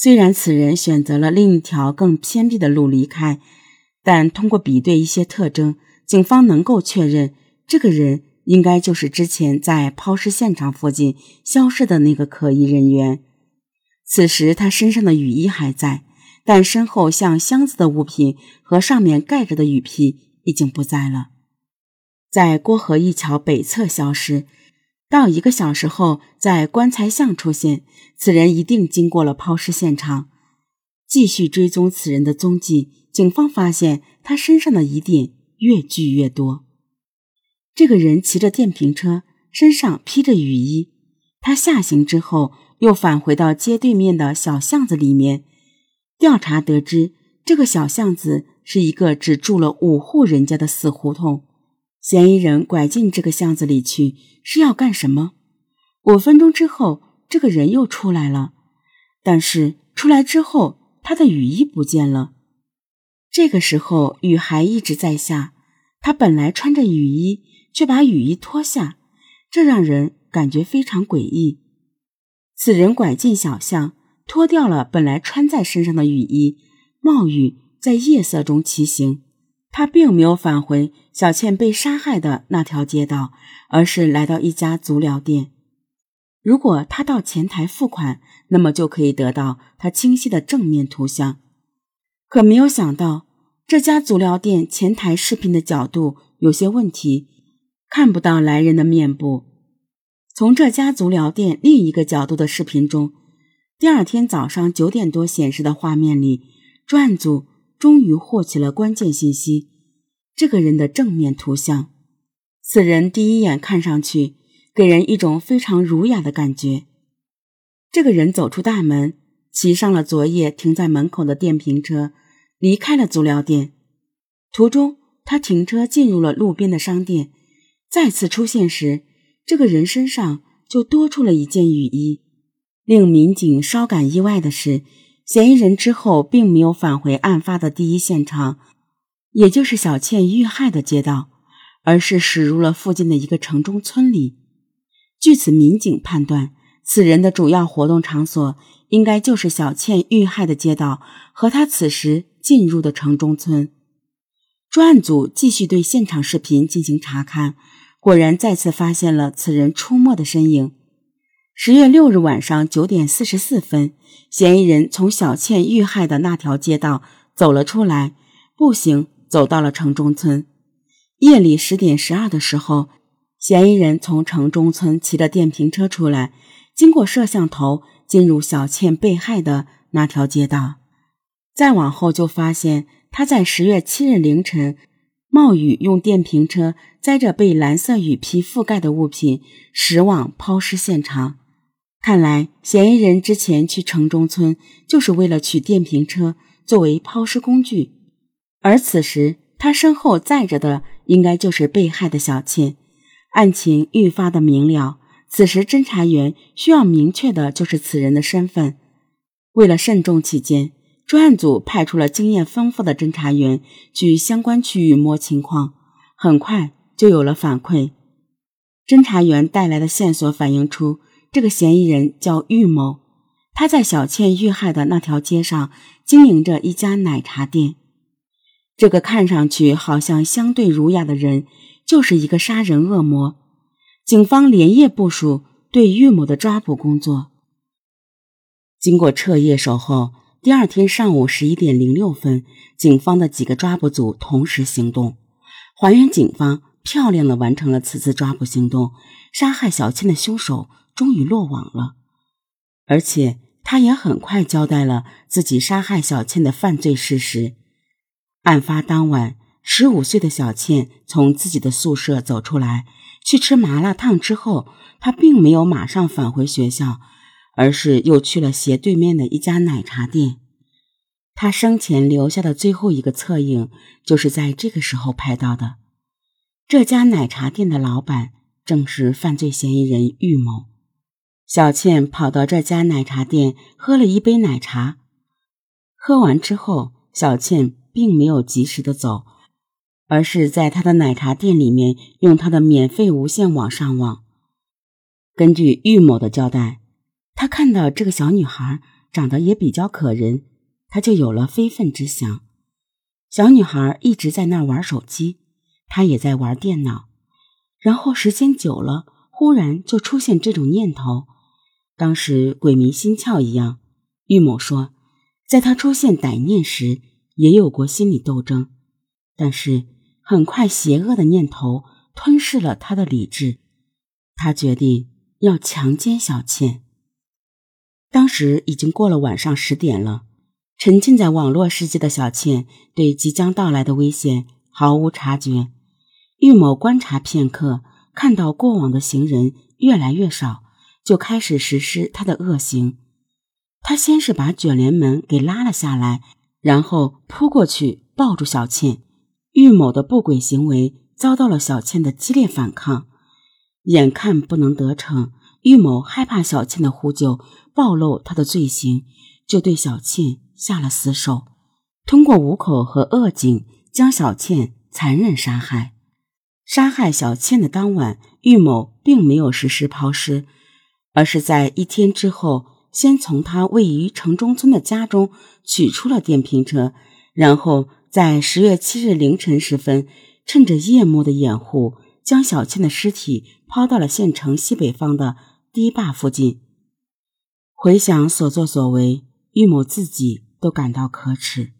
虽然此人选择了另一条更偏僻的路离开，但通过比对一些特征，警方能够确认这个人应该就是之前在抛尸现场附近消失的那个可疑人员。此时他身上的雨衣还在，但身后像箱子的物品和上面盖着的雨披已经不在了，在郭河一桥北侧消失。到一个小时后，在棺材巷出现，此人一定经过了抛尸现场。继续追踪此人的踪迹，警方发现他身上的疑点越聚越多。这个人骑着电瓶车，身上披着雨衣。他下行之后，又返回到街对面的小巷子里面。调查得知，这个小巷子是一个只住了五户人家的死胡同。嫌疑人拐进这个巷子里去是要干什么？五分钟之后，这个人又出来了，但是出来之后，他的雨衣不见了。这个时候雨还一直在下，他本来穿着雨衣，却把雨衣脱下，这让人感觉非常诡异。此人拐进小巷，脱掉了本来穿在身上的雨衣，冒雨在夜色中骑行。他并没有返回小倩被杀害的那条街道，而是来到一家足疗店。如果他到前台付款，那么就可以得到他清晰的正面图像。可没有想到，这家足疗店前台视频的角度有些问题，看不到来人的面部。从这家足疗店另一个角度的视频中，第二天早上九点多显示的画面里，专案组。终于获取了关键信息，这个人的正面图像。此人第一眼看上去给人一种非常儒雅的感觉。这个人走出大门，骑上了昨夜停在门口的电瓶车，离开了足疗店。途中，他停车进入了路边的商店。再次出现时，这个人身上就多出了一件雨衣。令民警稍感意外的是。嫌疑人之后并没有返回案发的第一现场，也就是小倩遇害的街道，而是驶入了附近的一个城中村里。据此，民警判断，此人的主要活动场所应该就是小倩遇害的街道和他此时进入的城中村。专案组继续对现场视频进行查看，果然再次发现了此人出没的身影。十月六日晚上九点四十四分，嫌疑人从小倩遇害的那条街道走了出来，步行走到了城中村。夜里十点十二的时候，嫌疑人从城中村骑着电瓶车出来，经过摄像头进入小倩被害的那条街道。再往后就发现他在十月七日凌晨冒雨用电瓶车载着被蓝色雨披覆盖的物品驶往抛尸现场。看来，嫌疑人之前去城中村就是为了取电瓶车作为抛尸工具，而此时他身后载着的应该就是被害的小倩。案情愈发的明了，此时侦查员需要明确的就是此人的身份。为了慎重起见，专案组派出了经验丰富的侦查员去相关区域摸情况，很快就有了反馈。侦查员带来的线索反映出。这个嫌疑人叫玉某，他在小倩遇害的那条街上经营着一家奶茶店。这个看上去好像相对儒雅的人，就是一个杀人恶魔。警方连夜部署对玉某的抓捕工作。经过彻夜守候，第二天上午十一点零六分，警方的几个抓捕组同时行动，还原警方漂亮的完成了此次抓捕行动。杀害小倩的凶手。终于落网了，而且他也很快交代了自己杀害小倩的犯罪事实。案发当晚，十五岁的小倩从自己的宿舍走出来，去吃麻辣烫之后，她并没有马上返回学校，而是又去了斜对面的一家奶茶店。她生前留下的最后一个侧影，就是在这个时候拍到的。这家奶茶店的老板正是犯罪嫌疑人玉某。小倩跑到这家奶茶店喝了一杯奶茶，喝完之后，小倩并没有及时的走，而是在她的奶茶店里面用她的免费无线网上网。根据玉某的交代，他看到这个小女孩长得也比较可人，他就有了非分之想。小女孩一直在那儿玩手机，他也在玩电脑。然后时间久了，忽然就出现这种念头，当时鬼迷心窍一样。玉某说，在他出现歹念时，也有过心理斗争，但是很快邪恶的念头吞噬了他的理智，他决定要强奸小倩。当时已经过了晚上十点了，沉浸在网络世界的小倩对即将到来的危险毫无察觉。玉某观察片刻，看到过往的行人越来越少，就开始实施他的恶行。他先是把卷帘门给拉了下来，然后扑过去抱住小倩。玉某的不轨行为遭到了小倩的激烈反抗，眼看不能得逞，玉某害怕小倩的呼救暴露他的罪行，就对小倩下了死手，通过五口和扼颈将小倩残忍杀害。杀害小倩的当晚，玉某并没有实施抛尸，而是在一天之后，先从他位于城中村的家中取出了电瓶车，然后在十月七日凌晨时分，趁着夜幕的掩护，将小倩的尸体抛到了县城西北方的堤坝附近。回想所作所为，玉某自己都感到可耻。